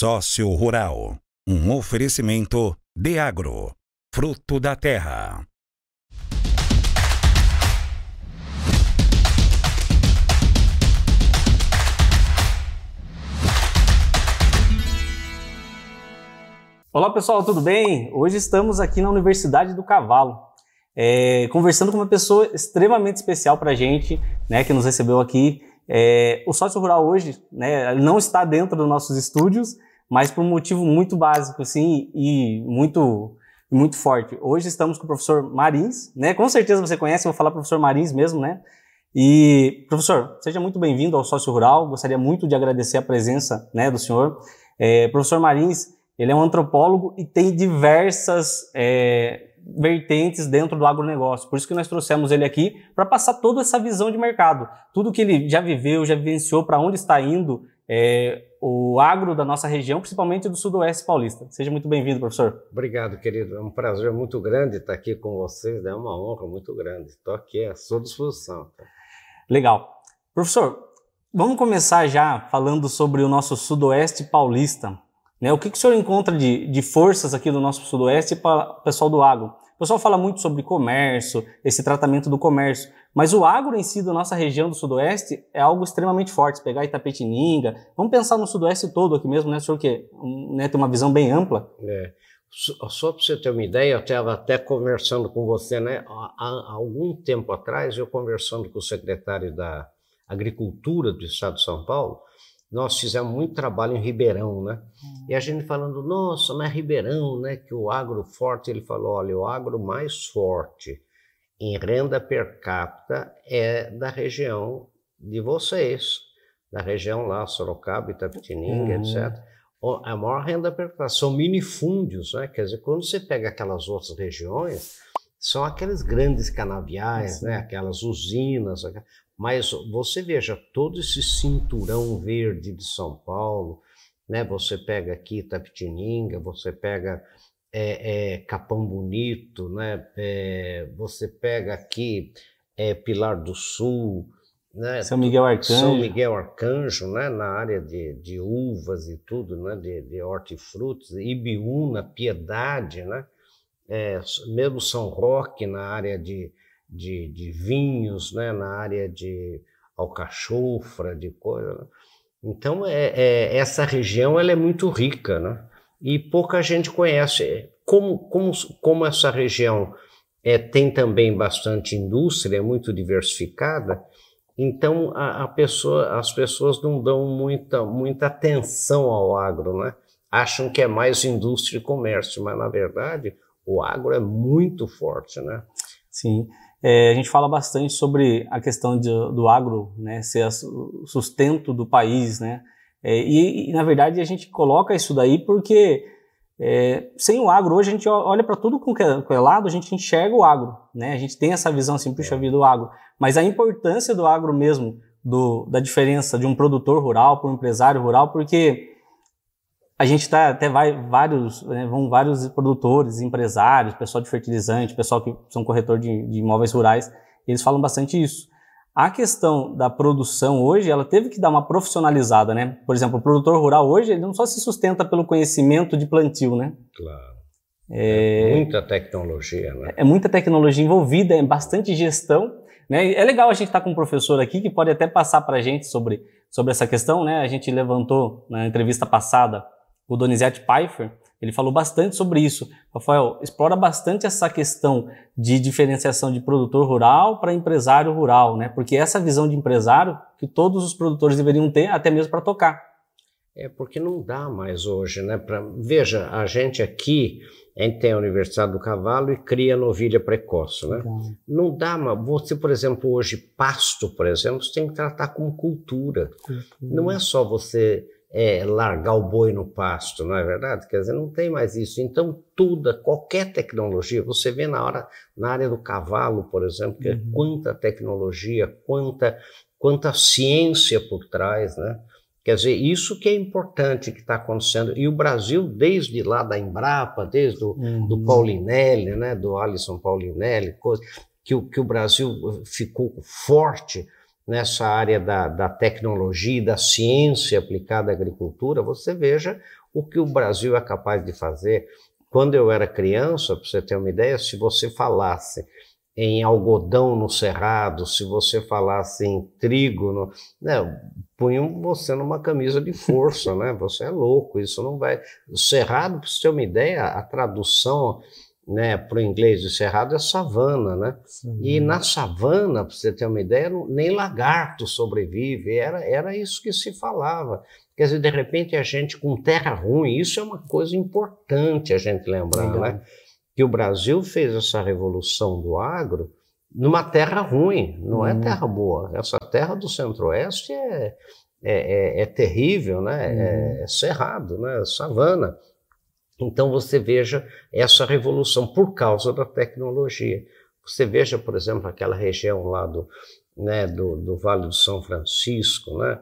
Sócio Rural, um oferecimento de agro, fruto da terra. Olá pessoal, tudo bem? Hoje estamos aqui na Universidade do Cavalo, é, conversando com uma pessoa extremamente especial para a gente, né, que nos recebeu aqui. É, o sócio rural hoje, né, não está dentro dos nossos estúdios, mas por um motivo muito básico, assim, e muito muito forte. Hoje estamos com o professor Marins, né? Com certeza você conhece, eu vou falar professor Marins mesmo, né? E professor, seja muito bem-vindo ao Sócio Rural. Gostaria muito de agradecer a presença, né, do senhor. É, professor Marins, ele é um antropólogo e tem diversas é, vertentes dentro do agronegócio. Por isso que nós trouxemos ele aqui para passar toda essa visão de mercado, tudo que ele já viveu, já vivenciou, para onde está indo é, o agro da nossa região, principalmente do sudoeste paulista. Seja muito bem-vindo, professor. Obrigado, querido. É um prazer muito grande estar aqui com vocês, é uma honra muito grande. Estou aqui à sua disposição. Tá? Legal. Professor, vamos começar já falando sobre o nosso sudoeste paulista. Né? O que, que o senhor encontra de, de forças aqui no nosso sudoeste para o pessoal do agro? O pessoal fala muito sobre comércio, esse tratamento do comércio, mas o agro em si da nossa região do Sudoeste é algo extremamente forte. Se pegar Itapetininga, vamos pensar no Sudoeste todo aqui mesmo, né, senhor, que né, tem uma visão bem ampla. É. Só para você ter uma ideia, eu estava até conversando com você, né? Há, há, algum tempo atrás, eu conversando com o secretário da Agricultura do Estado de São Paulo, nós fizemos muito trabalho em Ribeirão, né? E a gente falando, nossa, mas Ribeirão, né? Que o agro forte, ele falou, olha, o agro mais forte em renda per capita é da região de vocês, da região lá, Sorocaba, Itapetininga, uhum. etc. A maior renda per capita são minifúndios, né? Quer dizer, quando você pega aquelas outras regiões, são aqueles grandes canaviais, né? Aquelas usinas, mas você veja todo esse cinturão verde de São Paulo, né? Você pega aqui Tapetininga, você pega é, é, Capão Bonito, né? É, você pega aqui é, Pilar do Sul, né? São Miguel Arcanjo. São Miguel Arcanjo, né? Na área de, de uvas e tudo, né? De, de hortifrutos, Ibiúna, Piedade, né? É, mesmo São Roque na área de de, de vinhos, né, na área de alcachofra, de coisa. Né? Então, é, é, essa região ela é muito rica, né? E pouca gente conhece. Como, como, como essa região é, tem também bastante indústria, é muito diversificada, então a, a, pessoa, as pessoas não dão muita, muita atenção ao agro, né? Acham que é mais indústria e comércio, mas na verdade o agro é muito forte, né? Sim. É, a gente fala bastante sobre a questão de, do agro, né, ser o sustento do país, né, é, e, e, na verdade a gente coloca isso daí porque é, sem o agro hoje a gente olha para tudo com que, é, com é lado, a gente enxerga o agro, né, a gente tem essa visão assim, puxa vida, do agro, mas a importância do agro mesmo, do, da diferença de um produtor rural para um empresário rural, porque a gente tá, até vai vários, né, vão vários produtores, empresários, pessoal de fertilizante, pessoal que são corretor de, de imóveis rurais, eles falam bastante isso. A questão da produção hoje, ela teve que dar uma profissionalizada, né? Por exemplo, o produtor rural hoje, ele não só se sustenta pelo conhecimento de plantio, né? Claro. É, é muita tecnologia, né? É muita tecnologia envolvida, é bastante gestão, né? É legal a gente estar tá com um professor aqui que pode até passar para a gente sobre, sobre essa questão, né? A gente levantou na entrevista passada o Donizete Pfeiffer, ele falou bastante sobre isso. Rafael, explora bastante essa questão de diferenciação de produtor rural para empresário rural, né? Porque essa visão de empresário que todos os produtores deveriam ter, até mesmo para tocar. É porque não dá mais hoje, né? Pra... Veja, a gente aqui, a gente tem a Universidade do Cavalo e cria novilha precoce, né? Não dá, mas você, por exemplo, hoje, pasto, por exemplo, você tem que tratar como cultura. cultura. Não é só você é, largar o boi no pasto, não é verdade? Quer dizer, não tem mais isso. Então, tudo, qualquer tecnologia, você vê na, hora, na área do cavalo, por exemplo, que é uhum. quanta tecnologia, quanta, quanta ciência por trás, né? Quer dizer, isso que é importante que está acontecendo. E o Brasil, desde lá da Embrapa, desde o uhum. do Paulinelli, né, do Alisson Paulinelli, coisa, que, que o Brasil ficou forte nessa área da, da tecnologia, da ciência aplicada à agricultura, você veja o que o Brasil é capaz de fazer. Quando eu era criança, para você ter uma ideia, se você falasse em algodão no cerrado, se você falasse em trigo, no, né, punham você numa camisa de força, né? Você é louco, isso não vai. O cerrado, para você ter uma ideia, a tradução né, para o inglês de cerrado é savana, né? Sim. E na savana, para você ter uma ideia, nem lagarto sobrevive, era, era isso que se falava. Quer dizer, de repente a gente com terra ruim, isso é uma coisa importante a gente lembrar, Legal. né? Que o Brasil fez essa revolução do agro numa terra ruim, não é hum. é terra boa. Essa terra do centro-oeste é, é, é, é terrível, né? Hum. É, é cerrado, né? Savana. Então você veja essa revolução por causa da tecnologia. Você veja, por exemplo, aquela região lá do, né, do, do Vale do São Francisco, né?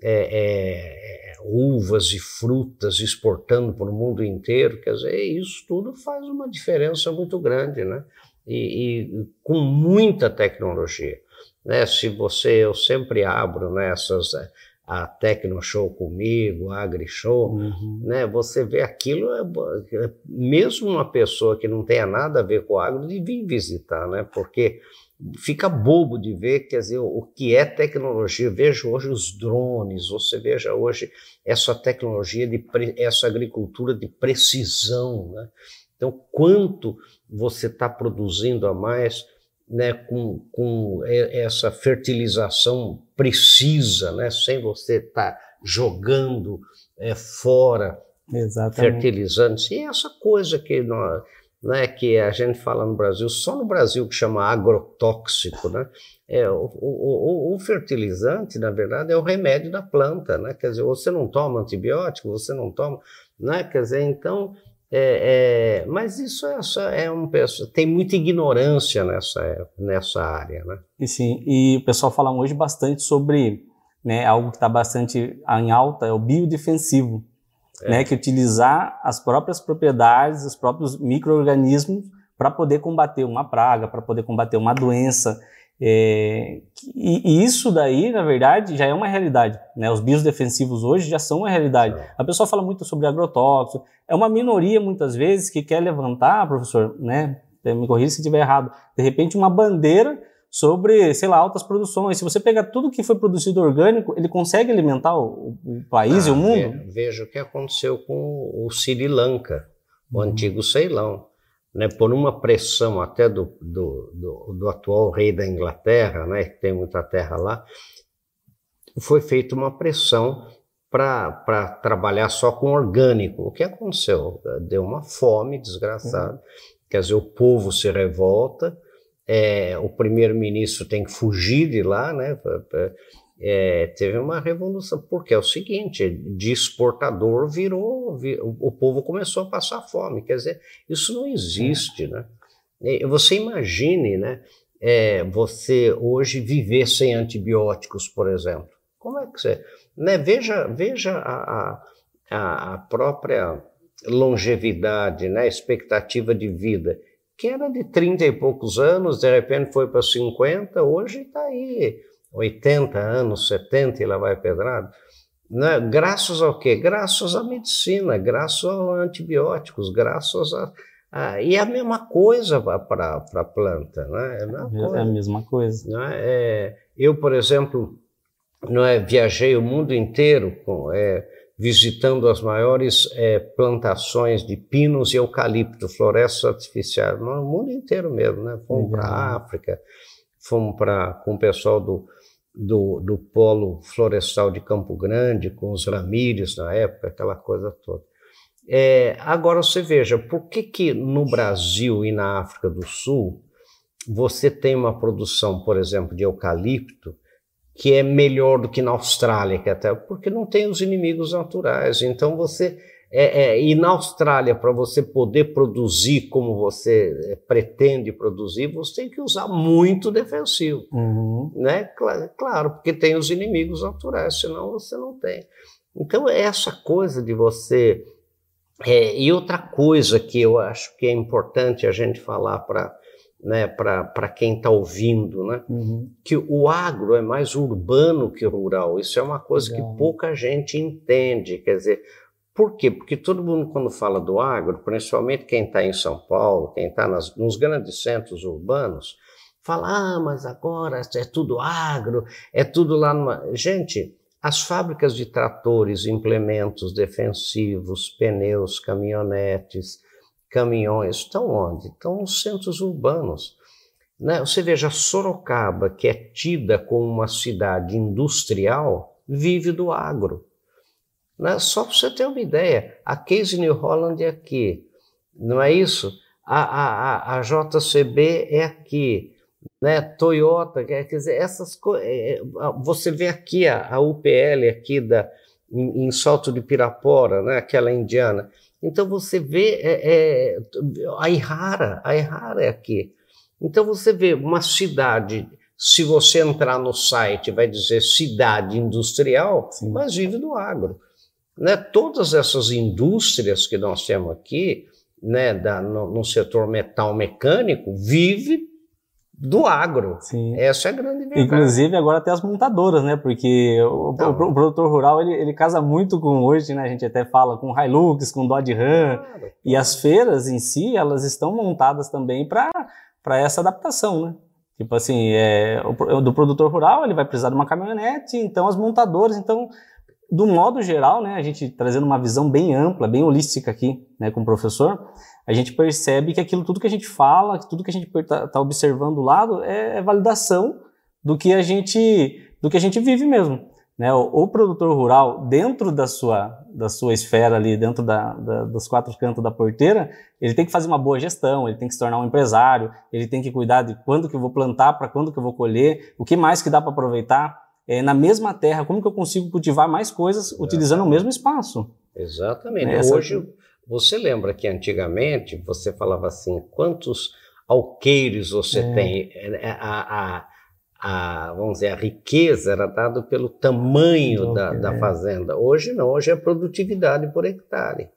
É, é, uvas e frutas exportando para o mundo inteiro, quer dizer, isso tudo faz uma diferença muito grande, né? E, e com muita tecnologia. Né? Se você, eu sempre abro né, a Tecno Show comigo, a Agri Show, uhum. né? Você vê aquilo, é, é, mesmo uma pessoa que não tenha nada a ver com o agro, devia visitar, né? Porque fica bobo de ver, quer dizer, o que é tecnologia. Veja hoje os drones, você veja hoje essa tecnologia de essa agricultura de precisão, né? Então, quanto você está produzindo a mais né, com, com essa fertilização precisa, né, sem você estar tá jogando é, fora Exatamente. fertilizantes. E essa coisa que, nós, né, que a gente fala no Brasil, só no Brasil que chama agrotóxico, né? É, o, o, o, fertilizante, na verdade, é o remédio da planta, né? Quer dizer, você não toma antibiótico, você não toma, né? Quer dizer, então é, é, mas isso é, é um tem muita ignorância nessa, nessa área, né? E sim, e o pessoal fala hoje bastante sobre né, algo que está bastante em alta, é o biodefensivo, é. né, que utilizar as próprias propriedades, os próprios micro-organismos para poder combater uma praga, para poder combater uma doença. É, e, e, isso daí, na verdade, já é uma realidade. Né? Os bios defensivos hoje já são uma realidade. A pessoa fala muito sobre agrotóxico. É uma minoria, muitas vezes, que quer levantar, professor, né? me corrija se estiver errado, de repente uma bandeira sobre, sei lá, altas produções. Se você pegar tudo que foi produzido orgânico, ele consegue alimentar o, o país ah, e o mundo? Veja o que aconteceu com o Sri Lanka, o uhum. antigo Ceilão né, por uma pressão até do, do, do, do, atual rei da Inglaterra, né, que tem muita terra lá, foi feita uma pressão para trabalhar só com orgânico. O que aconteceu? Deu uma fome desgraçada, uhum. quer dizer, o povo se revolta, é, o primeiro-ministro tem que fugir de lá, né, é, teve uma revolução, porque é o seguinte, de exportador virou, o povo começou a passar fome, quer dizer, isso não existe, né? Você imagine, né, é, você hoje viver sem antibióticos, por exemplo, como é que você, né, veja, veja a, a, a própria longevidade, né, expectativa de vida, que era de 30 e poucos anos, de repente foi para 50, hoje está aí 80 anos, 70 e lá vai pedrado. Né? Graças ao quê? Graças à medicina, graças aos antibióticos, graças a. a e é a mesma coisa para a planta, né? É a mesma coisa. É a mesma coisa. Né? É, eu, por exemplo, não é, viajei o mundo inteiro com, é, visitando as maiores é, plantações de pinos e eucalipto, florestas artificiais, no mundo inteiro mesmo, né? Fomos para a África, fomos para com o pessoal do do, do polo florestal de Campo Grande, com os Ramírez na época, aquela coisa toda. É, agora você veja, por que, que no Brasil e na África do Sul você tem uma produção, por exemplo, de eucalipto que é melhor do que na Austrália, que até porque não tem os inimigos naturais. Então você é, é, e na Austrália, para você poder produzir como você é, pretende produzir, você tem que usar muito defensivo. Uhum. Né? Claro, claro, porque tem os inimigos naturais, senão você não tem. Então, é essa coisa de você. É, e outra coisa que eu acho que é importante a gente falar para né, para quem está ouvindo, né, uhum. que o agro é mais urbano que rural. Isso é uma coisa Legal. que pouca gente entende. Quer dizer, por quê? Porque todo mundo, quando fala do agro, principalmente quem está em São Paulo, quem está nos grandes centros urbanos, fala: ah, mas agora é tudo agro, é tudo lá numa. Gente, as fábricas de tratores, implementos defensivos, pneus, caminhonetes, caminhões, estão onde? Estão nos centros urbanos. Né? Você veja, Sorocaba, que é tida como uma cidade industrial, vive do agro. Né? Só para você ter uma ideia, a Case New Holland é aqui, não é isso? A, a, a, a JCB é aqui, né? Toyota, quer dizer, essas coisas. É, é, você vê aqui a, a UPL aqui da, em, em Salto de Pirapora, né? aquela indiana. Então você vê é, é, a Ihara, a Ihara é aqui. Então você vê uma cidade, se você entrar no site, vai dizer cidade industrial, Sim. mas vive do agro. Né? Todas essas indústrias que nós temos aqui, né, da, no, no setor metal mecânico, vive do agro. Sim. Essa é a grande verdade. Inclusive agora até as montadoras, né? Porque o, o, o, produtor rural ele, ele casa muito com hoje, né? A gente até fala com Hilux, com Dodge Ram claro, e as feiras em si elas estão montadas também para para essa adaptação, né? Tipo assim, é, o, do produtor rural ele vai precisar de uma caminhonete, então as montadoras, então do modo geral, né? A gente trazendo uma visão bem ampla, bem holística aqui, né? Com o professor a gente percebe que aquilo tudo que a gente fala, tudo que a gente está tá observando do lado é, é, validação do que a gente do que a gente vive mesmo. Né? O, o, produtor rural, dentro da sua, da sua esfera ali, dentro da, da, dos quatro cantos da porteira, ele tem que fazer uma boa gestão, ele tem que se tornar um empresário, ele tem que cuidar de quando que eu vou plantar, para quando que eu vou colher, o que mais que dá para aproveitar. É, na mesma terra, como que eu consigo cultivar mais coisas utilizando o mesmo espaço? Exatamente. Essa... Hoje você lembra que antigamente você falava assim, quantos alqueires você é. tem? É, é, a, a, a, vamos dizer, a riqueza era dada pelo tamanho da, da é. fazenda. Hoje não, hoje é produtividade por hectare.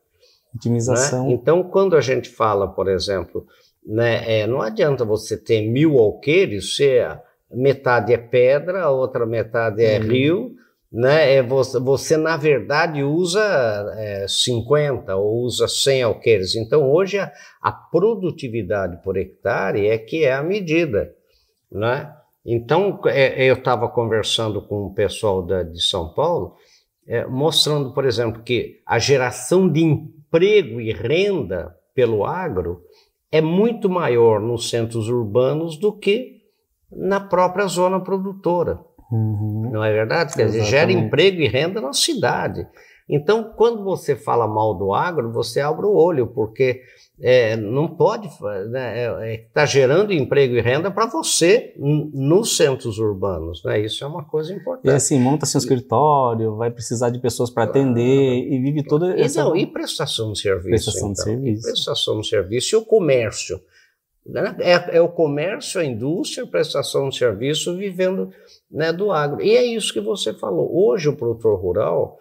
Otimização. Né? Então, quando a gente fala, por exemplo, né, é, não adianta você ter mil alqueires, se metade é pedra, a outra metade é uhum. rio, né? É você, você, na verdade, usa é, 50 ou usa 100 alqueires. Então, hoje, a, a, produtividade por hectare é que é a medida. Né? Então, é, eu estava conversando com o pessoal da, de São Paulo, é, mostrando, por exemplo, que a geração de emprego e renda pelo agro é muito maior nos centros urbanos do que na própria zona produtora. Uhum. Não é verdade? Quer dizer, gera emprego e renda na cidade. Então, quando você fala mal do agro, você abre o olho, porque é, não pode estar né, é, é, tá gerando emprego e renda para você nos centros urbanos. Né? Isso é uma coisa importante. E assim, monta seu escritório, vai precisar de pessoas para atender e vive toda essa. E, não, e prestação de serviço. Prestação então, de serviço. prestação de serviço e o comércio. Né? É, é, o comércio, a indústria, a prestação de serviço vivendo né, do agro. E é isso que você falou. Hoje, o produtor rural,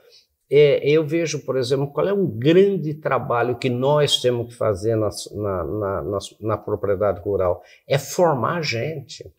é, eu vejo, por exemplo, qual é um grande trabalho que nós temos que fazer na, na, na, na propriedade rural: é formar gente.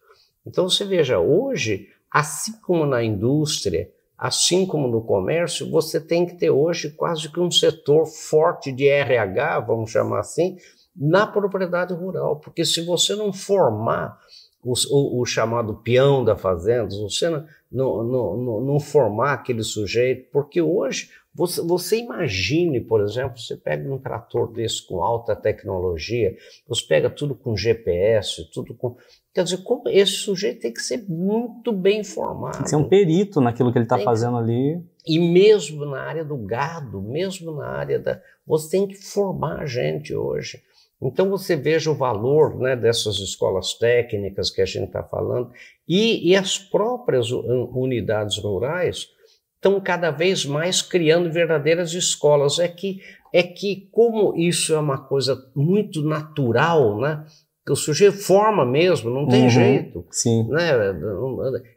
Então, você veja, hoje, assim como na indústria, assim como no comércio, você tem que ter hoje quase que um setor forte de RH, vamos chamar assim, na propriedade rural, porque se você não formar o, o, o chamado peão da fazenda, se você não, não, não, não, formar aquele sujeito, porque hoje você, você imagine, por exemplo, você pega um trator desse com alta tecnologia, você pega tudo com GPS, tudo com. Quer dizer, como esse sujeito tem que ser muito bem formado. Tem que ser um perito naquilo que ele está fazendo ali. E mesmo na área do gado, mesmo na área da. Você tem que formar a gente hoje. Então você veja o valor né, dessas escolas técnicas que a gente está falando e, e, as próprias unidades rurais estão cada vez mais criando verdadeiras escolas. É que, é que como isso é uma coisa muito natural, né? Que o sujeito forma mesmo, não tem uhum, jeito. Sim. Né?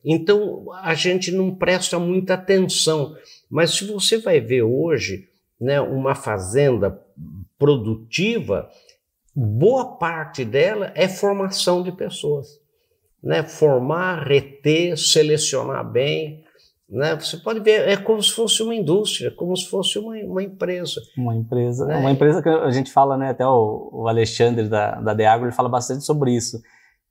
Então a gente não presta muita atenção. Mas se você vai ver hoje né, uma fazenda produtiva, boa parte dela é formação de pessoas. Né? Formar, reter, selecionar bem. Né? Você pode ver, é como se fosse uma indústria, como se fosse uma, uma empresa. Uma empresa. Né? Uma empresa que a gente fala, né? Até o, o Alexandre da, da Deagro, ele fala bastante sobre isso.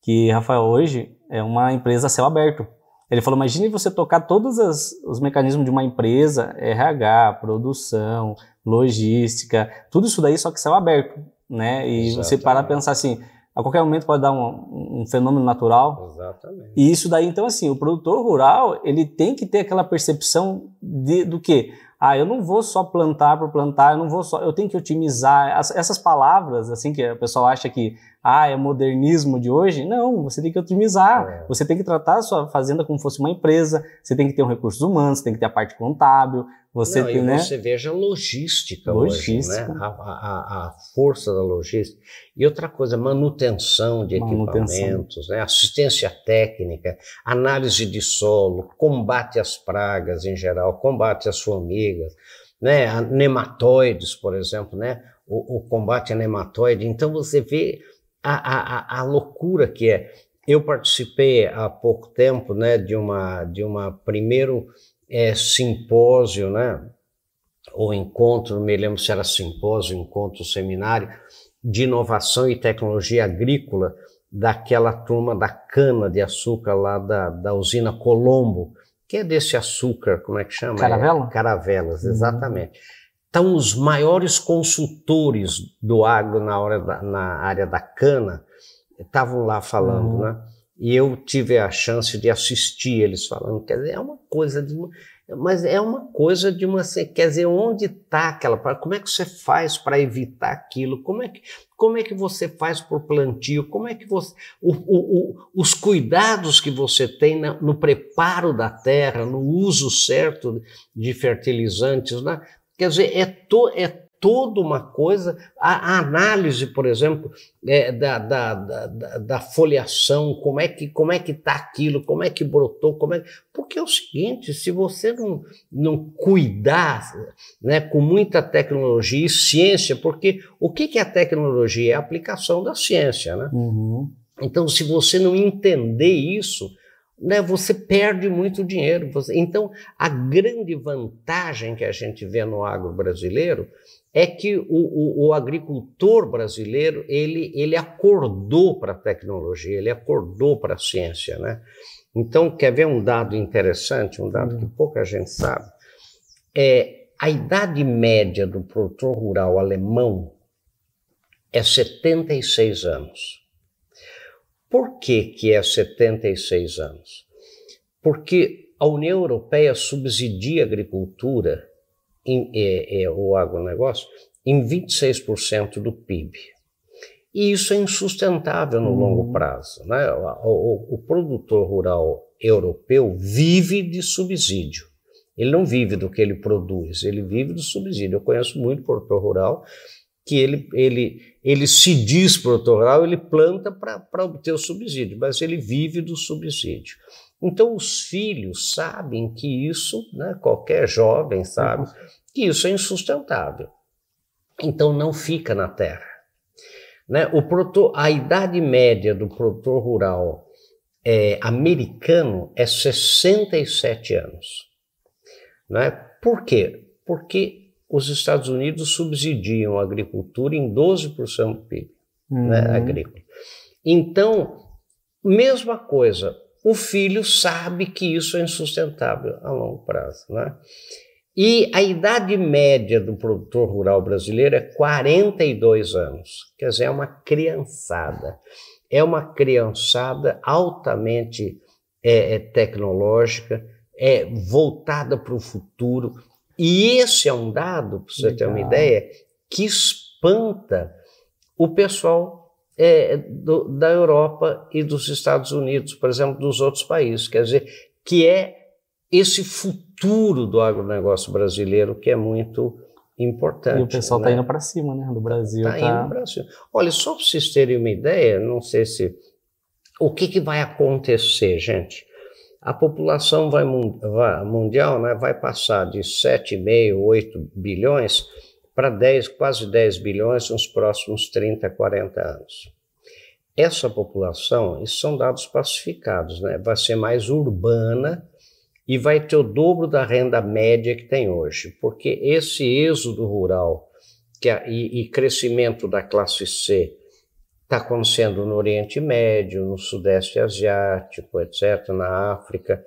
Que, Rafael, hoje é uma empresa a céu aberto. Ele falou: imagine você tocar todos as, os mecanismos de uma empresa, RH, produção, logística, tudo isso daí, só que céu aberto né? E Exatamente. você parar a pensar assim, a qualquer momento pode dar um, um, fenômeno natural. Exatamente. E isso daí, então, assim, o produtor rural, ele tem que ter aquela percepção de, do que? Ah, eu não vou só plantar por plantar, eu não vou só, eu tenho que otimizar. As, essas palavras, assim, que o pessoal acha que, ah, é modernismo de hoje. Não, você tem que otimizar. É. Você tem que tratar a sua fazenda como fosse uma empresa, você tem que ter um recursos humanos, você tem que ter a parte contábil, você Não, tem, né? você veja a logística, logística. hoje, né? A, a, a, força da logística. E outra coisa, manutenção de manutenção. equipamentos, né? assistência técnica, análise de solo, combate às pragas em geral, combate às formigas, né? A nematóides, por exemplo, né? O, o, combate a nematóide. Então você vê a, a, a loucura que é. Eu participei há pouco tempo né, de uma de uma primeiro é, simpósio, né? Ou encontro, não me lembro se era simpósio, encontro, seminário, de inovação e tecnologia agrícola daquela turma da cana de açúcar lá da, da usina Colombo, que é desse açúcar, como é que chama? Caravela? É, caravelas, uhum. exatamente. Então, os maiores consultores do agro na, hora da, na área da cana estavam lá falando, uhum. né? E eu tive a chance de assistir eles falando. Quer dizer, é uma coisa de uma, mas é uma coisa de uma. Quer dizer, onde está aquela. Como é que você faz para evitar aquilo? Como é, que, como é que você faz por plantio? Como é que você. O, o, o, os cuidados que você tem na, no preparo da terra, no uso certo de fertilizantes, né? Quer dizer, é, to, é toda uma coisa, a, a análise, por exemplo, é, da, da, da, da, foliação, como é que como é que está aquilo, como é que brotou, como é porque é o seguinte, se você não, não cuidar né, com muita tecnologia e ciência, porque o que, que é a tecnologia? É a aplicação da ciência, né? Uhum. Então, se você não entender isso, né, você perde muito dinheiro. Você... Então, a grande vantagem que a gente vê no agro brasileiro é que o, o, o agricultor brasileiro ele, ele acordou para a tecnologia, ele acordou para a ciência, né? Então, quer ver um dado interessante, um dado que pouca gente sabe? É, a idade média do produtor rural alemão é 76 anos. Por que, que é 76 anos? Porque a União Europeia subsidia a agricultura em, é, é, o agronegócio em 26% do PIB. E isso é insustentável no uhum. longo prazo. Né? O, o, o, produtor rural europeu vive de subsídio. Ele não vive do que ele produz, ele vive do subsídio. Eu conheço muito produtor rural que ele, ele, ele se diz produtor ele planta para obter o subsídio, mas ele vive do subsídio. Então, os filhos sabem que isso, né, qualquer jovem sabe, que isso é insustentável. Então, não fica na terra. Né? O produtor, a idade média do produtor rural é, americano é 67 anos. Né? Por quê? Porque os Estados Unidos subsidiam a agricultura em 12% do PIB né, uhum. né, agrícola. Então, mesma coisa, o filho sabe que isso é insustentável a longo prazo. Né? E a idade média do produtor rural brasileiro é 42 anos, quer dizer, é uma criançada. É uma criançada altamente é, é tecnológica, é voltada para o futuro. E esse é um dado, para você Legal. ter uma ideia, que espanta o pessoal é, do, da Europa e dos Estados Unidos, por exemplo, dos outros países. Quer dizer, que é esse futuro do agronegócio brasileiro que é muito importante. E o pessoal está né? indo para cima, né? Do Brasil. Está tá... indo para cima. Olha, só para vocês terem uma ideia, não sei se. O que, que vai acontecer, gente? A população vai, mundial né, vai passar de 7,5, 8 bilhões para 10, quase 10 bilhões nos próximos 30, 40 anos. Essa população, isso são dados pacificados, né? vai ser mais urbana e vai ter o dobro da renda média que tem hoje, porque esse êxodo rural é, e, e crescimento da classe C está acontecendo no Oriente Médio, no Sudeste Asiático, etc., na África.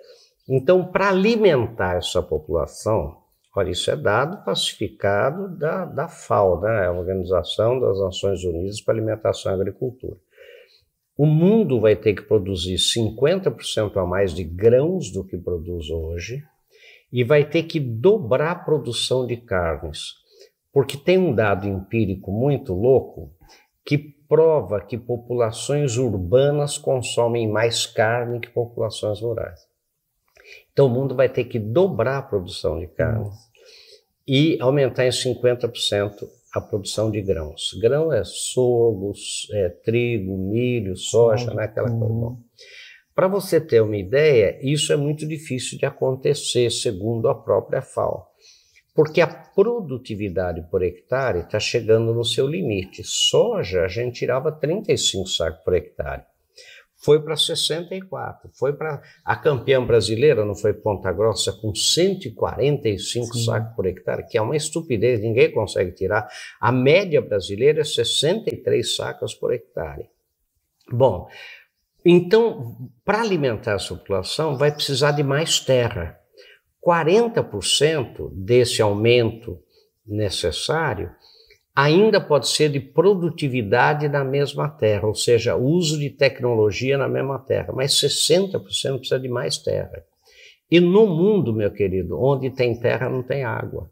Então, para alimentar essa população, olha, isso é dado pacificado da, da FAO, né, a Organização das Nações Unidas para Alimentação e Agricultura. O mundo vai ter que produzir 50% a mais de grãos do que produz hoje e vai ter que dobrar a produção de carnes. Porque tem um dado empírico muito louco que prova que populações urbanas consomem mais carne que populações rurais. Então o mundo vai ter que dobrar a produção de carne e aumentar em 50% a produção de grãos. Grão é sorgo, é trigo, milho, soja, né? aquela coisa. Uhum. Para você ter uma ideia, isso é muito difícil de acontecer, segundo a própria FAO, porque a produtividade por hectare está chegando no seu limite. Soja, a gente tirava 35 sacos por hectare foi para 64. Foi para a campeã brasileira, não foi Ponta Grossa, com 145 Sim. sacos por hectare, que é uma estupidez, ninguém consegue tirar. A média brasileira é 63 sacos por hectare. Bom, então, para alimentar essa população, vai precisar de mais terra. 40% desse aumento necessário ainda pode ser de produtividade na mesma terra, ou seja, uso de tecnologia na mesma terra, mas 60% precisa de mais terra. E no mundo, meu querido, onde tem terra não tem água.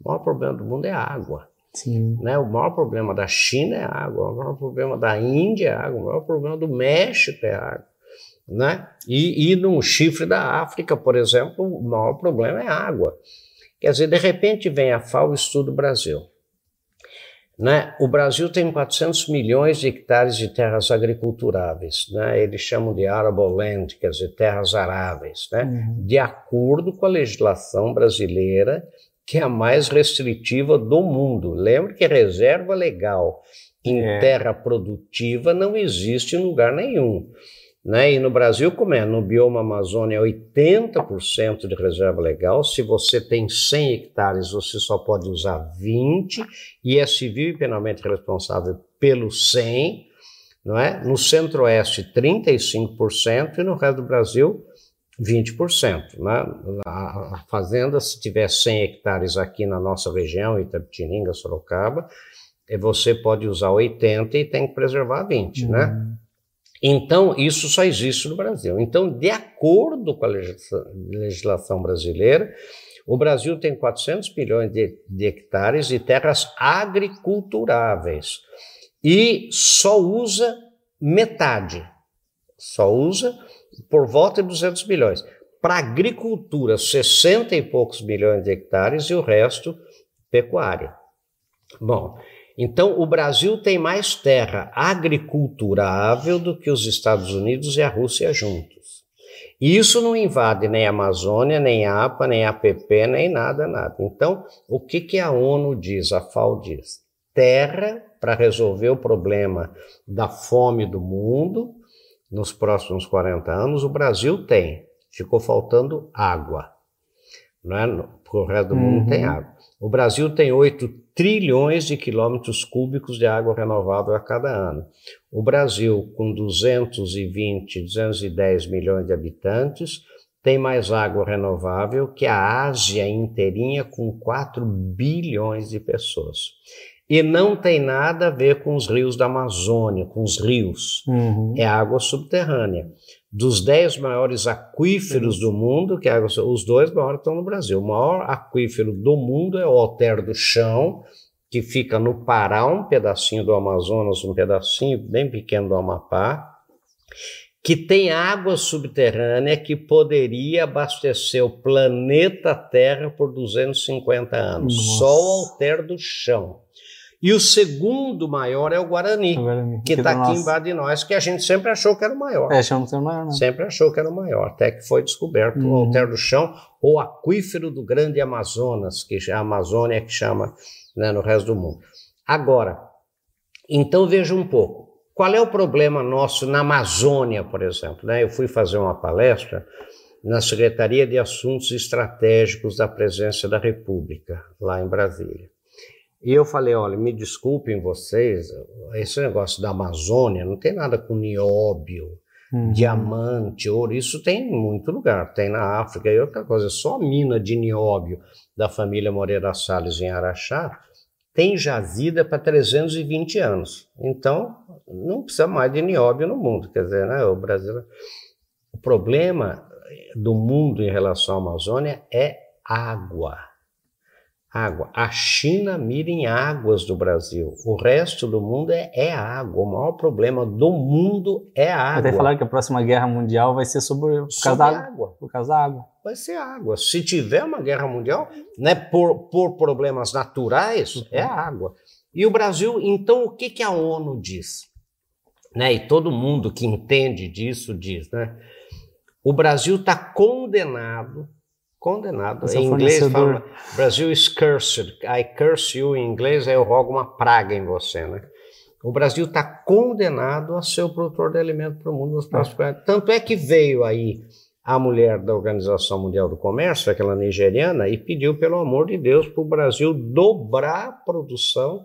O maior problema do mundo é água. Sim. Né? O maior problema da China é água, o maior problema da Índia é água, o maior problema do México é água. Né? E, e no chifre da África, por exemplo, o maior problema é água. Quer dizer, de repente vem a FAO e estuda o Brasil. Né? O Brasil tem 400 milhões de hectares de terras agriculturáveis, né? eles chamam de arable land, quer dizer, terras aráveis, né? Uhum. de acordo com a legislação brasileira, que é a mais restritiva do mundo. Lembre que reserva legal em é. terra produtiva não existe em lugar nenhum. Né? E no Brasil, como é? No bioma Amazônia, 80% de reserva legal. Se você tem 100 hectares, você só pode usar 20 e é civil e penalmente responsável pelos 100. Não é? No centro-oeste, 35% e no resto do Brasil, 20%. Né? A fazenda, se tiver 100 hectares aqui na nossa região, Itapetininga, Sorocaba, eh, você pode usar 80 e tem que preservar 20, né? uhum. né? Então, isso só existe no Brasil. Então, de acordo com a legislação brasileira, o Brasil tem 400 milhões de, de hectares de terras agriculturáveis e só usa metade, só usa por volta de 200 milhões. Para agricultura, 60 e poucos milhões de hectares e o resto pecuária. Bom, então, o Brasil tem mais terra agriculturável do que os Estados Unidos e a Rússia juntos. E isso não invade nem a Amazônia, nem a APA, nem a APP, nem nada, nada. Então, o que, que a ONU diz, a FAO diz? Terra para resolver o problema da fome do mundo nos próximos 40 anos, o Brasil tem. Ficou faltando água. Não é? o resto do mundo uhum. tem água. O Brasil tem 8 trilhões de quilômetros cúbicos de água renovável a cada ano. O Brasil, com 220, 210 milhões de habitantes, tem mais água renovável que a Ásia inteirinha, com 4 bilhões de pessoas. E não tem nada a ver com os rios da Amazônia, com os rios. Uhum. É água subterrânea dos dez maiores aquíferos do mundo, que é os dois maiores estão no Brasil. O maior aquífero do mundo é o Alter do Chão, que fica no Pará, um pedacinho do Amazonas, um pedacinho bem pequeno do Amapá, que tem água subterrânea que poderia abastecer o planeta Terra por 250 anos. Nossa. Só o Alter do Chão. E o segundo maior é o Guarani, o Guarani que está aqui embaixo de nós, que a gente sempre achou que era o maior. É, achamos que era o maior. Não. Sempre achou que era o maior, até que foi descoberto uhum. o Alter do Chão, ou aquífero do Grande Amazonas, que a Amazônia que chama né, no resto do mundo. Agora, então veja um pouco. Qual é o problema nosso na Amazônia, por exemplo? Né? Eu fui fazer uma palestra na Secretaria de Assuntos Estratégicos da Presidência da República, lá em Brasília. E eu falei: olha, me desculpem vocês, esse negócio da Amazônia não tem nada com nióbio, uhum. diamante, ouro, isso tem em muito lugar, tem na África e outra coisa, só a mina de nióbio da família Moreira Salles em Araxá tem jazida para 320 anos. Então, não precisa mais de nióbio no mundo, quer dizer, né, o Brasil... O problema do mundo em relação à Amazônia é água água. A China mira em águas do Brasil. O resto do mundo é, é água. O maior problema do mundo é a água. Até falaram que a próxima guerra mundial vai ser sobre, por sobre causa água. água. Por causa da água. Vai ser água. Se tiver uma guerra mundial, né, por, por problemas naturais, uhum. é água. E o Brasil, então, o que, que a ONU diz? Né, e todo mundo que entende disso diz, né? O Brasil está condenado condenado. Em inglês fala Brasil is cursed. I curse you em inglês é eu rogo uma praga em você, né? O Brasil está condenado a ser o produtor de alimento para o mundo nos próximos é. Tanto é que veio aí a mulher da Organização Mundial do Comércio, aquela nigeriana, e pediu, pelo amor de Deus, para o Brasil dobrar a produção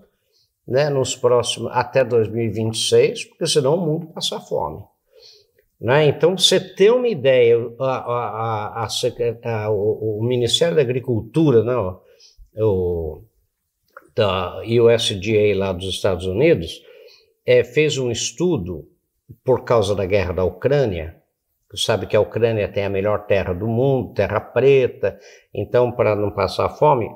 né, nos próximos até 2026, porque senão o mundo passa fome. Né? Então, você ter uma ideia, a, a, a, o, o, Ministério da Agricultura, né, o, da USDA lá dos Estados Unidos, é, fez um estudo por causa da guerra da Ucrânia. Você sabe que a Ucrânia tem a melhor terra do mundo, terra preta, então, para não passar fome,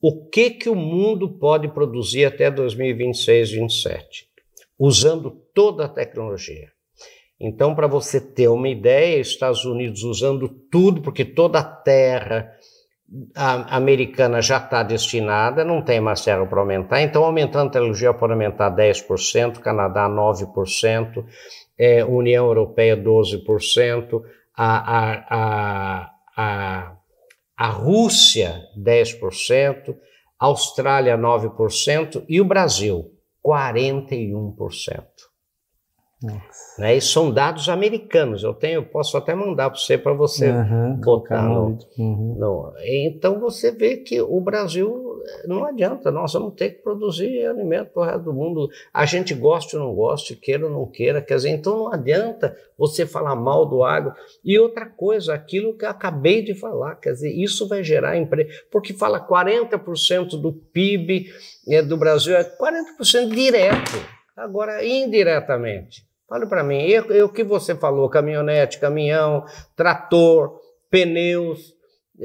o que, que o mundo pode produzir até 2026, 2027? Usando toda a tecnologia. Então, para você ter uma ideia, Estados Unidos usando tudo, porque toda a terra americana já está destinada, não tem mais terra para aumentar, então aumentando a tecnologia pode aumentar 10%, Canadá 9%, é, União Europeia 12%, a, a, a, a, a Rússia 10%, Austrália 9% e o Brasil 41%. Né? E são dados americanos. Eu tenho, posso até mandar para você para você uhum, botar no, uhum. no, Então você vê que o Brasil não adianta, nós vamos ter que produzir alimento para o resto do mundo. A gente goste ou não goste, queira ou não queira, quer dizer, então não adianta você falar mal do agro. E outra coisa, aquilo que eu acabei de falar, quer dizer, isso vai gerar emprego, porque fala 40% do PIB é, do Brasil é 40% direto, agora indiretamente. Fale para mim, e, e, o que você falou? Caminhonete, caminhão, trator, pneus,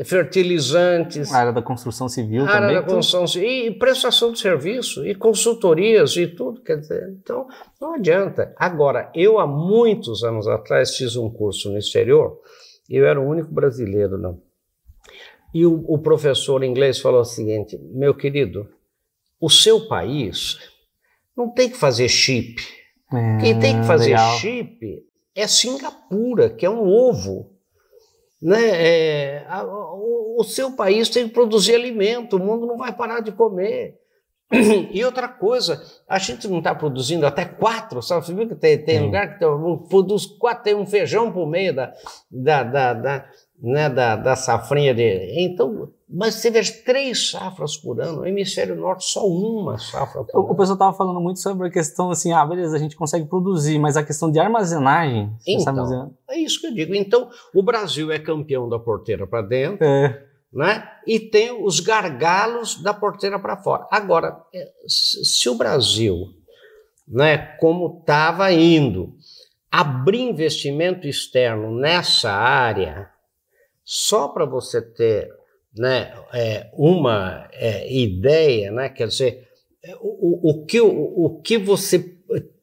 fertilizantes. A área da construção civil a também. área da construção civil, e, prestação de serviço, e consultorias e tudo. Quer dizer, então, não adianta. Agora, eu há muitos anos atrás fiz um curso no exterior, e eu era o único brasileiro, não. E o, o professor inglês falou o seguinte: meu querido, o seu país não tem que fazer chip é, Quem tem que fazer legal. chip é Singapura, que é um ovo. Né? É, a, o, o, seu país tem que produzir alimento, o mundo não vai parar de comer. E outra coisa, a gente não está produzindo até quatro, sabe? Você viu que tem, tem lugar que tem, produz quatro, tem um feijão por meio da, da, da, da né, da, da safrinha de. Então, mas você vê três safras por ano, o hemisfério norte só uma safra por o, ano. O pessoal estava falando muito sobre a questão assim, ah, beleza, a gente consegue produzir, mas a questão de armazenagem. Então, é isso que eu digo. Então, o Brasil é campeão da porteira para dentro. É. Né? E tem os gargalos da porteira para fora. Agora, é, se o Brasil, né, como estava indo, abrir investimento externo nessa área, só para você ter né, é, uma é, ideia, né, quer dizer, é, o, o, que, o, o que você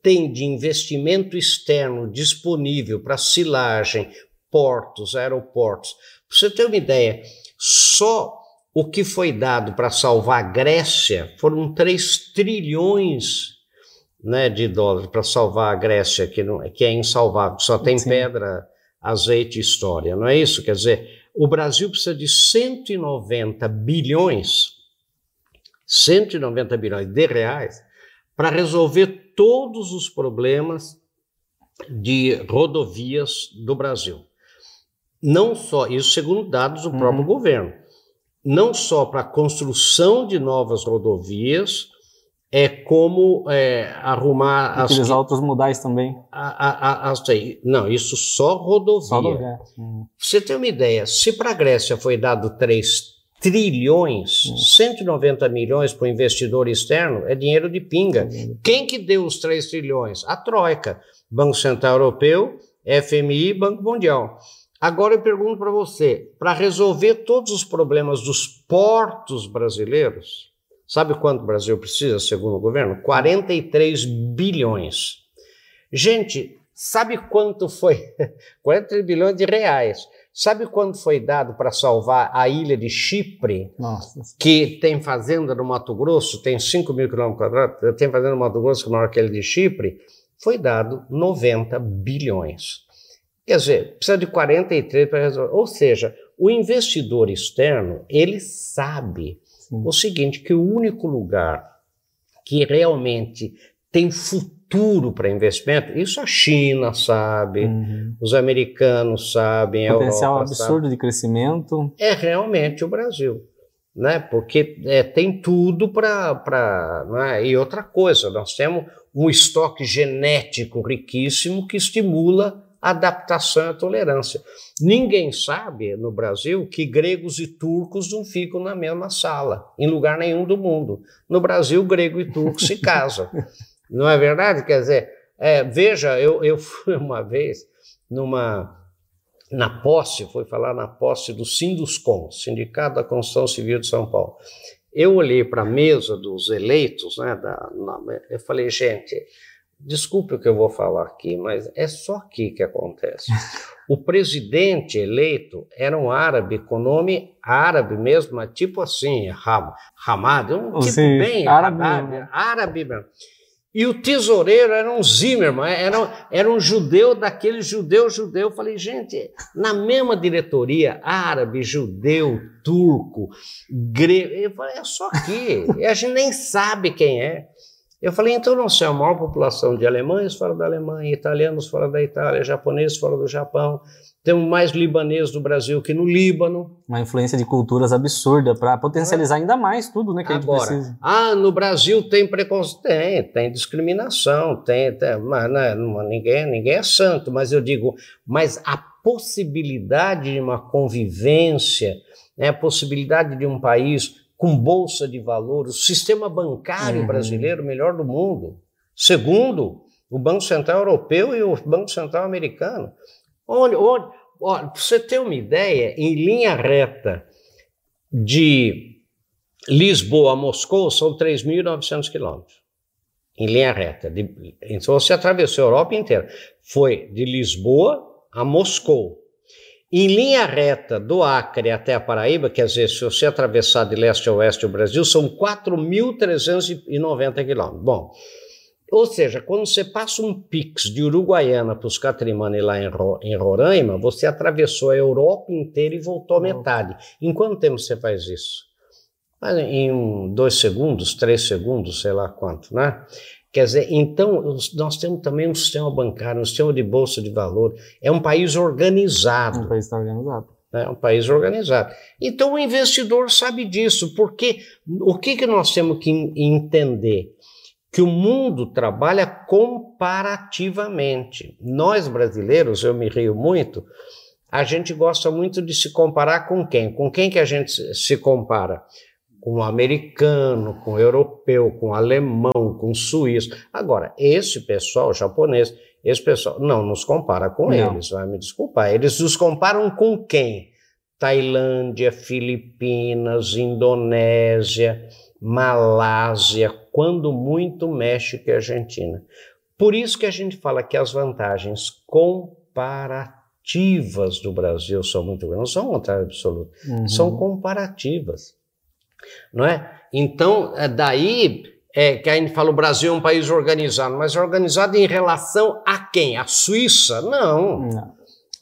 tem de investimento externo disponível para silagem, portos, aeroportos, para você ter uma ideia, só o que foi dado para salvar a Grécia foram 3 trilhões né, de dólares para salvar a Grécia, que, não, que é insalvável, só tem Sim. pedra azeite e história, não é isso? Quer dizer, o Brasil precisa de 190 bilhões 190 bilhões de reais para resolver todos os problemas de rodovias do Brasil. Não só, isso segundo dados do próprio uhum. governo, não só para a construção de novas rodovias, é como é, arrumar... Utilizar as, outros modais também. A, a, a, não, isso só rodovia. Só rodovia. Hum. Você tem uma ideia, se para a Grécia foi dado 3 trilhões, hum. 190 milhões para o investidor externo, é dinheiro de pinga. Quem que deu os 3 trilhões? A Troika, Banco Central Europeu, FMI e Banco Mundial. Agora eu pergunto para você, para resolver todos os problemas dos portos brasileiros, sabe quanto o Brasil precisa, segundo o governo? 43 bilhões. Gente, sabe quanto foi? 43 bilhões de reais. Sabe quanto foi dado para salvar a ilha de Chipre, Nossa. que tem fazenda no Mato Grosso, tem 5 mil quilômetros quadrados, tem fazenda no Mato Grosso que é maior que a ilha de Chipre? Foi dado 90 bilhões. Quer dizer, precisa de 43 para resolver. Ou seja, o investidor externo, ele sabe Sim. o seguinte, que o único lugar que realmente tem futuro para investimento, isso a China sabe, uhum. os americanos sabem, a Potencial Europa absurdo sabe, de crescimento. É realmente o Brasil. Né? Porque é, tem tudo para. Né? E outra coisa, nós temos um estoque genético riquíssimo que estimula adaptação à tolerância. Ninguém sabe no Brasil que gregos e turcos não ficam na mesma sala, em lugar nenhum do mundo. No Brasil, grego e turco se casam. Não é verdade? Quer dizer, é, veja, eu, eu fui uma vez numa na posse, fui falar na posse do Sinduscom, Sindicato da Construção Civil de São Paulo. Eu olhei para a mesa dos eleitos, né, da, na, eu falei, gente, Desculpe o que eu vou falar aqui, mas é só aqui que acontece. O presidente eleito era um árabe com nome árabe mesmo, mas tipo assim, Hamad, um tipo Sim, bem árabe, árabe, árabe mesmo. E o tesoureiro era um Zimmermann, era, era um judeu daquele judeu judeu. Eu falei, gente, na mesma diretoria, árabe, judeu, turco, grego. Eu falei, é só aqui. E a gente nem sabe quem é. Eu falei, então não sei, a maior população de alemães fora da Alemanha, italianos fora da Itália, japoneses fora do Japão, temos mais libaneses do Brasil que no Líbano. Uma influência de culturas absurda para potencializar ainda mais tudo, né, que Agora, a gente precisa. Ah, no Brasil tem preconceito, tem, tem discriminação, tem, tem mas né, ninguém, ninguém é santo, mas eu digo, mas a possibilidade de uma convivência, né, a possibilidade de um país com bolsa de valores, o sistema bancário uhum. brasileiro melhor do mundo. Segundo, o Banco Central Europeu e o Banco Central Americano. Onde, onde, para você ter uma ideia, em linha reta de Lisboa a Moscou são 3.900 quilômetros. Em linha reta. De, então você atravessou a Europa inteira. Foi de Lisboa a Moscou. Em linha reta do Acre até a Paraíba, quer dizer, se você atravessar de leste a oeste o Brasil, são 4.390 quilômetros. Bom, ou seja, quando você passa um pix de Uruguaiana para os Catrimani lá em, Ro, em Roraima, você atravessou a Europa inteira e voltou metade. Em quanto tempo você faz isso? Em dois segundos, três segundos, sei lá quanto, né? Quer dizer, então, nós temos também um sistema bancário, um sistema de bolsa de valor. É um país organizado. Um país organizado. É um país organizado. Então, o investidor sabe disso, porque o que, que nós temos que entender? Que o mundo trabalha comparativamente. Nós, brasileiros, eu me rio muito, a gente gosta muito de se comparar com quem? Com quem que a gente se compara? Com o americano, com o europeu, com o alemão, com o suíço. Agora, esse pessoal japonês, esse pessoal não nos compara com não. eles, vai me desculpar. Eles nos comparam com quem? Tailândia, Filipinas, Indonésia, Malásia, quando muito México e Argentina. Por isso que a gente fala que as vantagens comparativas do Brasil são muito grandes, não são vantagens absolutas, uhum. são comparativas não é? Então, é daí é, que a gente fala o Brasil é um país organizado, mas organizado em relação a quem? A Suíça? Não. Não.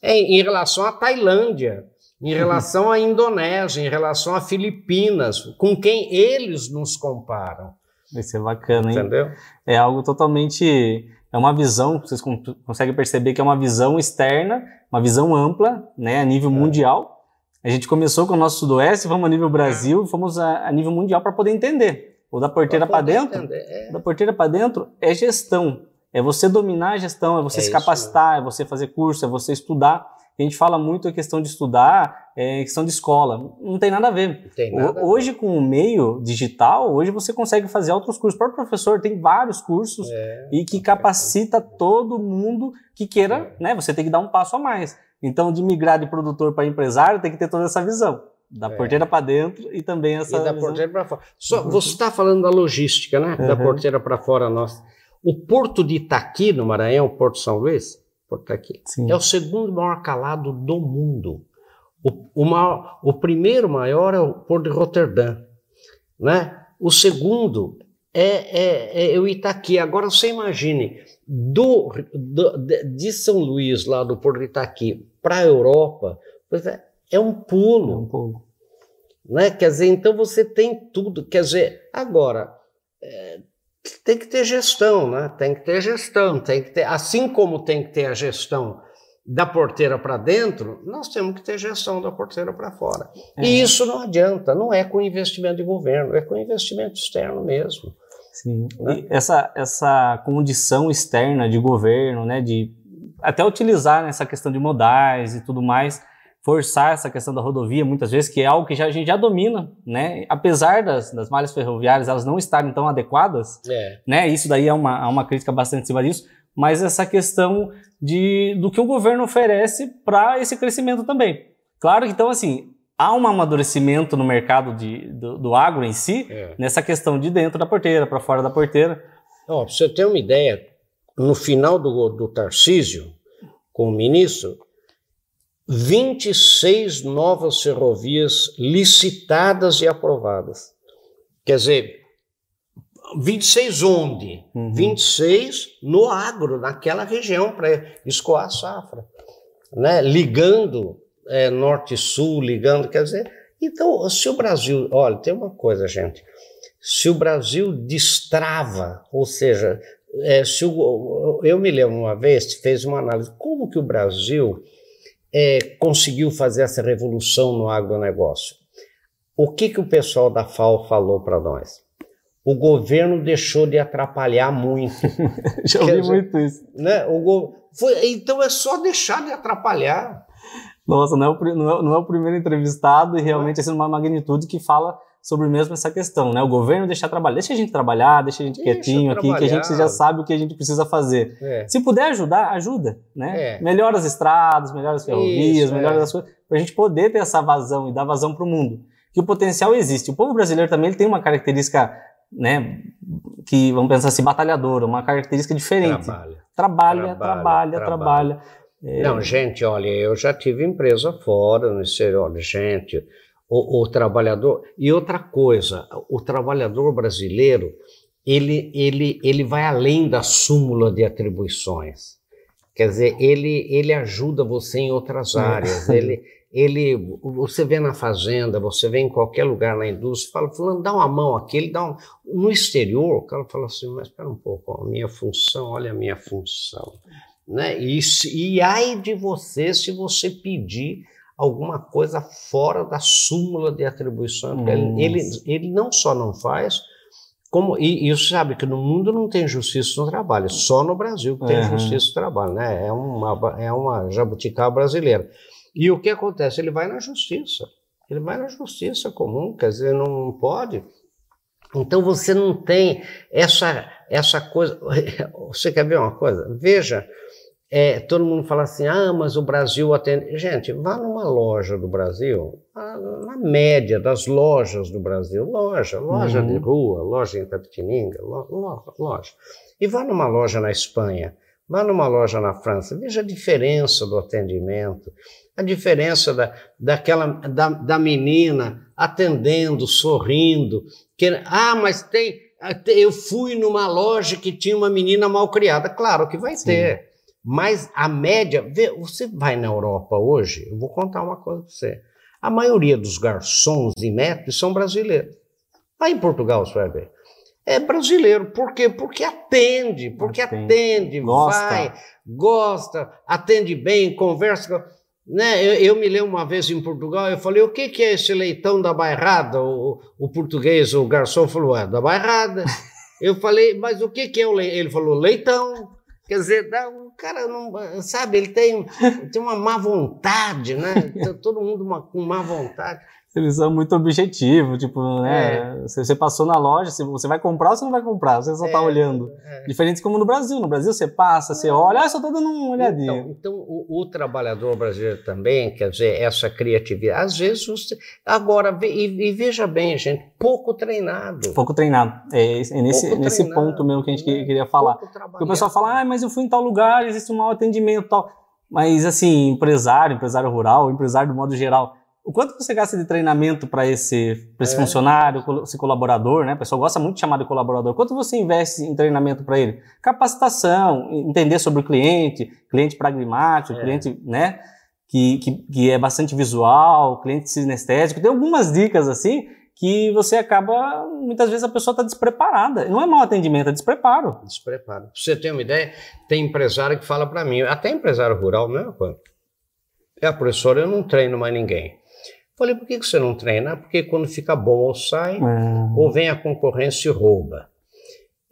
É em relação à Tailândia. em relação à Indonésia, em relação a Filipinas, com quem eles nos comparam. Isso é bacana, hein? Entendeu? É algo totalmente. É uma visão, vocês conseguem perceber que é uma visão externa, uma visão ampla, né, a nível é. mundial. A gente começou com o nosso Sudoeste, vamos a nível Brasil, fomos a, a nível mundial para poder entender. O da porteira para dentro, é. da porteira para dentro é gestão. É você dominar a gestão, é você é se capacitar, é você fazer curso, é você estudar. A gente fala muito a questão de estudar, é questão de escola. Não tem nada a ver. Nada hoje, a ver. com o meio digital, hoje você consegue fazer outros cursos. O professor, tem vários cursos é, e que capacita todo mundo que queira, é. né? Você tem que dar um passo a mais. Então, de migrar de produtor para empresário, tem que ter toda essa visão. Da é. porteira para dentro e também essa. E da visão... porteira para fora. Só, você está falando da logística, né? Uhum. Da porteira para fora nossa. O porto de Itaqui, no Maranhão, Porto São Luís, Porto Itaqui, Sim. é o segundo maior calado do mundo. O, o, maior, o primeiro maior é o Porto de Roterdã. Né? O segundo é, é, é o Itaqui. Agora você imagine, do, do, de São Luís, lá do Porto de Itaqui, para a Europa, é, é um pulo. É um pulo. Né? Quer dizer, então você tem tudo. Quer dizer, agora, é, tem que ter gestão, né? Tem que ter gestão, tem que ter, assim como tem que ter a gestão da porteira para dentro, nós temos que ter gestão da porteira para fora. É. E isso não adianta, não é com investimento de governo, é com investimento externo mesmo. Sim. Né? essa, essa condição externa de governo, né, de até utilizar essa questão de modais e tudo mais, forçar essa questão da rodovia, muitas vezes, que é algo que já, a gente já domina, né? Apesar das, das malhas ferroviárias elas não estarem tão adequadas, é. né? Isso daí é uma, é uma crítica bastante em cima disso, mas essa questão de, do que o governo oferece para esse crescimento também. Claro que, então, assim, há um amadurecimento no mercado de, do, do agro em si, é. nessa questão de dentro da porteira, para fora da porteira. Para você ter uma ideia, no final do, do Tarcísio, com o ministro, 26 novas ferrovias licitadas e aprovadas. Quer dizer, 26 onde? Uhum. 26 no agro, naquela região, para escoar a safra. Né? Ligando é, norte e sul, ligando, quer dizer. Então, se o Brasil. Olha, tem uma coisa, gente. Se o Brasil destrava, ou seja, é, se o, eu me lembro uma vez, fez uma análise, como que o Brasil é, conseguiu fazer essa revolução no agronegócio? O que, que o pessoal da FAO falou para nós? O governo deixou de atrapalhar muito. Já ouvi dizer, muito isso. Né? O go... Foi, então é só deixar de atrapalhar. Nossa, não é o, não é, não é o primeiro entrevistado e realmente é uma magnitude que fala sobre mesmo essa questão, né? O governo deixar trabalhar, deixa a gente trabalhar, deixa a gente deixa quietinho aqui, que a gente já sabe o que a gente precisa fazer. É. Se puder ajudar, ajuda, né? É. Melhora as estradas, melhora as ferrovias, Isso, melhora é. as coisas, para a gente poder ter essa vazão e dar vazão para o mundo. Que o potencial existe. O povo brasileiro também ele tem uma característica, né? Que vamos pensar assim, batalhadora, uma característica diferente. Trabalha, trabalha, trabalha, trabalha. trabalha. É. Não, gente, olha, eu já tive empresa fora no exterior, gente o, o trabalhador. E outra coisa, o trabalhador brasileiro, ele, ele, ele vai além da súmula de atribuições. Quer dizer, ele, ele ajuda você em outras áreas. ele, ele, você vê na fazenda, você vê em qualquer lugar na indústria, fala, fulano, dá uma mão aqui, ele dá um... No exterior, o cara fala assim, mas espera um pouco, a minha função, olha a minha função. Né? E, e ai de você se você pedir alguma coisa fora da súmula de atribuição. Ele, ele, ele, não só não faz, como e, e você sabe que no mundo não tem justiça no trabalho, só no Brasil que tem uhum. justiça no trabalho, né? É uma, é uma jabuticaba brasileira. E o que acontece? Ele vai na justiça. Ele vai na justiça comum, quer dizer, não pode. Então você não tem essa, essa coisa. Você quer ver uma coisa? Veja é, todo mundo fala assim, ah, mas o Brasil atende. Gente, vá numa loja do Brasil, na média das lojas do Brasil, loja, loja uhum. de rua, loja em Tapetininga, loja, loja. E vá numa loja na Espanha, vá numa loja na França, veja a diferença do atendimento, a diferença da, daquela, da, da menina atendendo, sorrindo. Que, ah, mas tem. Eu fui numa loja que tinha uma menina mal criada. Claro que vai Sim. ter. Mas a média, você vai na Europa hoje, eu vou contar uma coisa para você. A maioria dos garçons e maîtres são brasileiros. Aí em Portugal você vai ver. É brasileiro. Por quê? Porque atende, porque atende, atende gosta. vai, gosta, atende bem, conversa. Né? Eu, eu, me lembro uma vez em Portugal, eu falei, o que, que é esse leitão da bairrada? O, o português, o garçom falou, é da bairrada. Eu falei, mas o que, que é o leitão? Ele falou, leitão. Quer dizer, o cara não, sabe, ele tem, tem uma má vontade, né? Todo mundo uma, com má vontade. Eles são muito objetivos, tipo, né? É. Você, passou na loja, você vai comprar ou você não vai comprar? Você só tá é, olhando. É. Diferente como no Brasil. No Brasil você passa, você olha, ah, só tô dando uma olhadinha. Então, então o, o, trabalhador brasileiro também, quer dizer, essa criatividade, às vezes, você, agora, e, e, veja bem, gente, pouco treinado. Pouco treinado. É, é nesse, pouco nesse treinado, ponto mesmo que a gente né? queria falar. Porque o pessoal fala, ah, mas eu fui em tal lugar, existe um mau atendimento e tal. Mas, assim, empresário, empresário rural, empresário do modo geral o quanto você gasta de treinamento para esse, esse é. funcionário, esse colaborador, né? O pessoal gosta muito de chamar de colaborador. Quanto você investe em treinamento para ele? Capacitação, entender sobre o cliente, cliente pragmático, é. cliente, né? Que, que, que é bastante visual, cliente sinestésico. Tem algumas dicas assim que você acaba, muitas vezes a pessoa está despreparada. Não é mau atendimento, é despreparo. Despreparo. Pra você ter uma ideia, tem empresário que fala para mim, até empresário rural, né? É, professor, eu não treino mais ninguém. Falei, por que você não treina? Porque quando fica bom ou sai, é. ou vem a concorrência e rouba.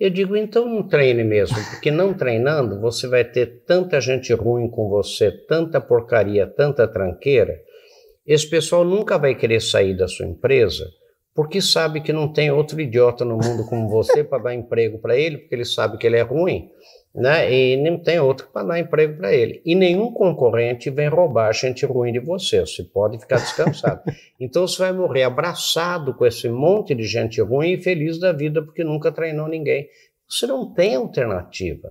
Eu digo, então não treine mesmo, porque não treinando você vai ter tanta gente ruim com você, tanta porcaria, tanta tranqueira. Esse pessoal nunca vai querer sair da sua empresa, porque sabe que não tem outro idiota no mundo como você para dar emprego para ele, porque ele sabe que ele é ruim né? E não tem outro para dar emprego para ele. E nenhum concorrente vem roubar gente ruim de você. Você pode ficar descansado. então você vai morrer abraçado com esse monte de gente ruim e feliz da vida porque nunca treinou ninguém. Você não tem alternativa.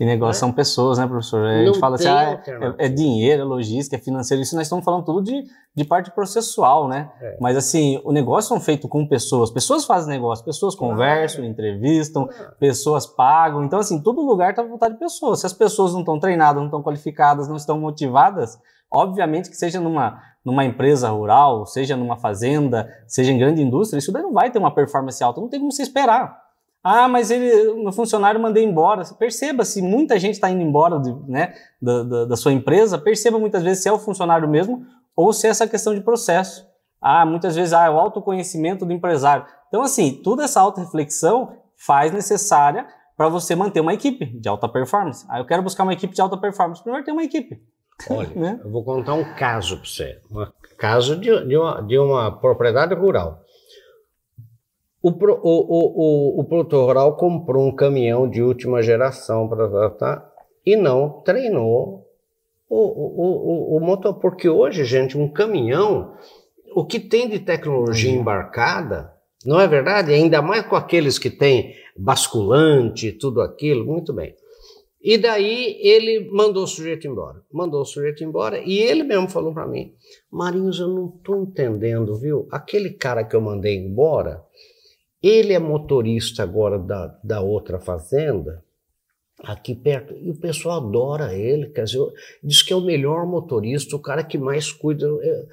E negócio é. são pessoas, né, professor? A gente fala assim, ah, é, é, dinheiro, é logística, é financeiro. Isso nós estamos falando tudo de, de parte processual, né? É. Mas assim, o negócio são feito com pessoas. Pessoas fazem negócio, pessoas conversam, entrevistam, pessoas pagam. Então, assim, todo lugar está voltado de pessoas. Se as pessoas não estão treinadas, não estão qualificadas, não estão motivadas, obviamente que seja numa, numa empresa rural, seja numa fazenda, seja em grande indústria, isso daí não vai ter uma performance alta. Não tem como você esperar. Ah, mas ele, meu funcionário mandei embora. Perceba se muita gente está indo embora de, né, da, da, da, sua empresa, perceba muitas vezes se é o funcionário mesmo ou se é essa questão de processo. Ah, muitas vezes ah, é o autoconhecimento do empresário. Então, assim, toda essa auto-reflexão faz necessária para você manter uma equipe de alta performance. Ah, eu quero buscar uma equipe de alta performance. Primeiro tem uma equipe. Olha, né? eu vou contar um caso para você. Um caso de, de, uma, de uma propriedade rural. O, o, o, o, produtor rural comprou um caminhão de última geração para tratar e não treinou o, o, o, o motor. Porque hoje, gente, um caminhão, o que tem de tecnologia embarcada, não é verdade? Ainda mais com aqueles que tem basculante, tudo aquilo, muito bem. E daí ele mandou o sujeito embora. Mandou o sujeito embora e ele mesmo falou para mim: Marinhos, eu não estou entendendo, viu? Aquele cara que eu mandei embora, ele é motorista agora da, da outra fazenda, aqui perto, e o pessoal adora ele, quer dizer, diz que é o melhor motorista, o cara que mais cuida. É,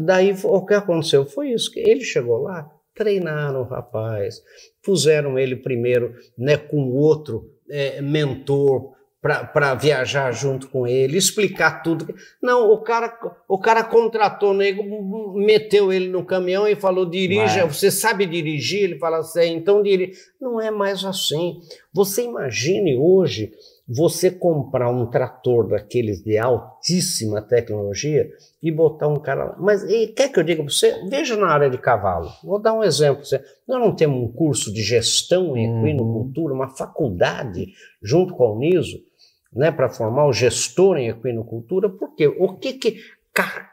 daí o que aconteceu foi isso, que ele chegou lá, treinaram o rapaz, puseram ele primeiro né, com outro é, mentor para viajar junto com ele, explicar tudo. Não, o cara, o cara contratou o nego, meteu ele no caminhão e falou: dirija, você sabe dirigir? Ele fala assim, então dirige. Não é mais assim. Você imagine hoje você comprar um trator daqueles de altíssima tecnologia e botar um cara lá. Mas e, quer que eu diga para você? Veja na área de cavalo. Vou dar um exemplo. Você. Nós não temos um curso de gestão em equinocultura, uma faculdade junto com a Uniso né, para formar o gestor em equinocultura, porque o que que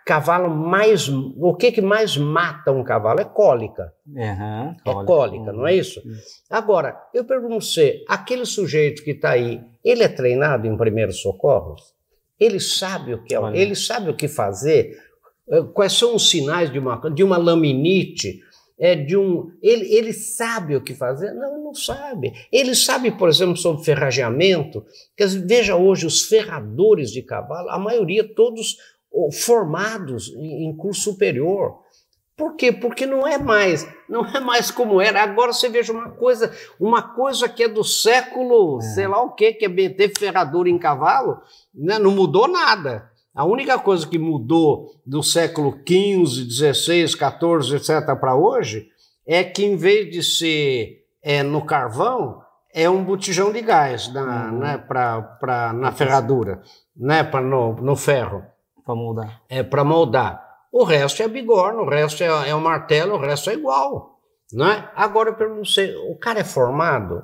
cavalo mais, o que que mais mata um cavalo é cólica. Uhum, é cólica, não é isso? Agora, eu pergunto você, aquele sujeito que está aí, ele é treinado em primeiros socorros? Ele sabe o que é, ele sabe o que fazer? Eh, quais são os sinais de uma, de uma laminite? É de um. Ele, ele sabe o que fazer? Não, não sabe. Ele sabe, por exemplo, sobre ferrageamento. Veja hoje os ferradores de cavalo, a maioria todos formados em curso superior. Por quê? Porque não é mais, não é mais como era. Agora você veja uma coisa, uma coisa que é do século, é. sei lá o quê, que é meter ferradura em cavalo, né? não mudou nada. A única coisa que mudou do século XV, XVI, XIV, etc. para hoje é que em vez de ser é, no carvão, é um botijão de gás na, uhum. né, pra, pra, na ferradura, né, pra, no, no ferro. Para moldar. É para moldar. O resto é bigorna, o resto é, é um martelo, o resto é igual. Né? Agora eu pergunto o cara é formado?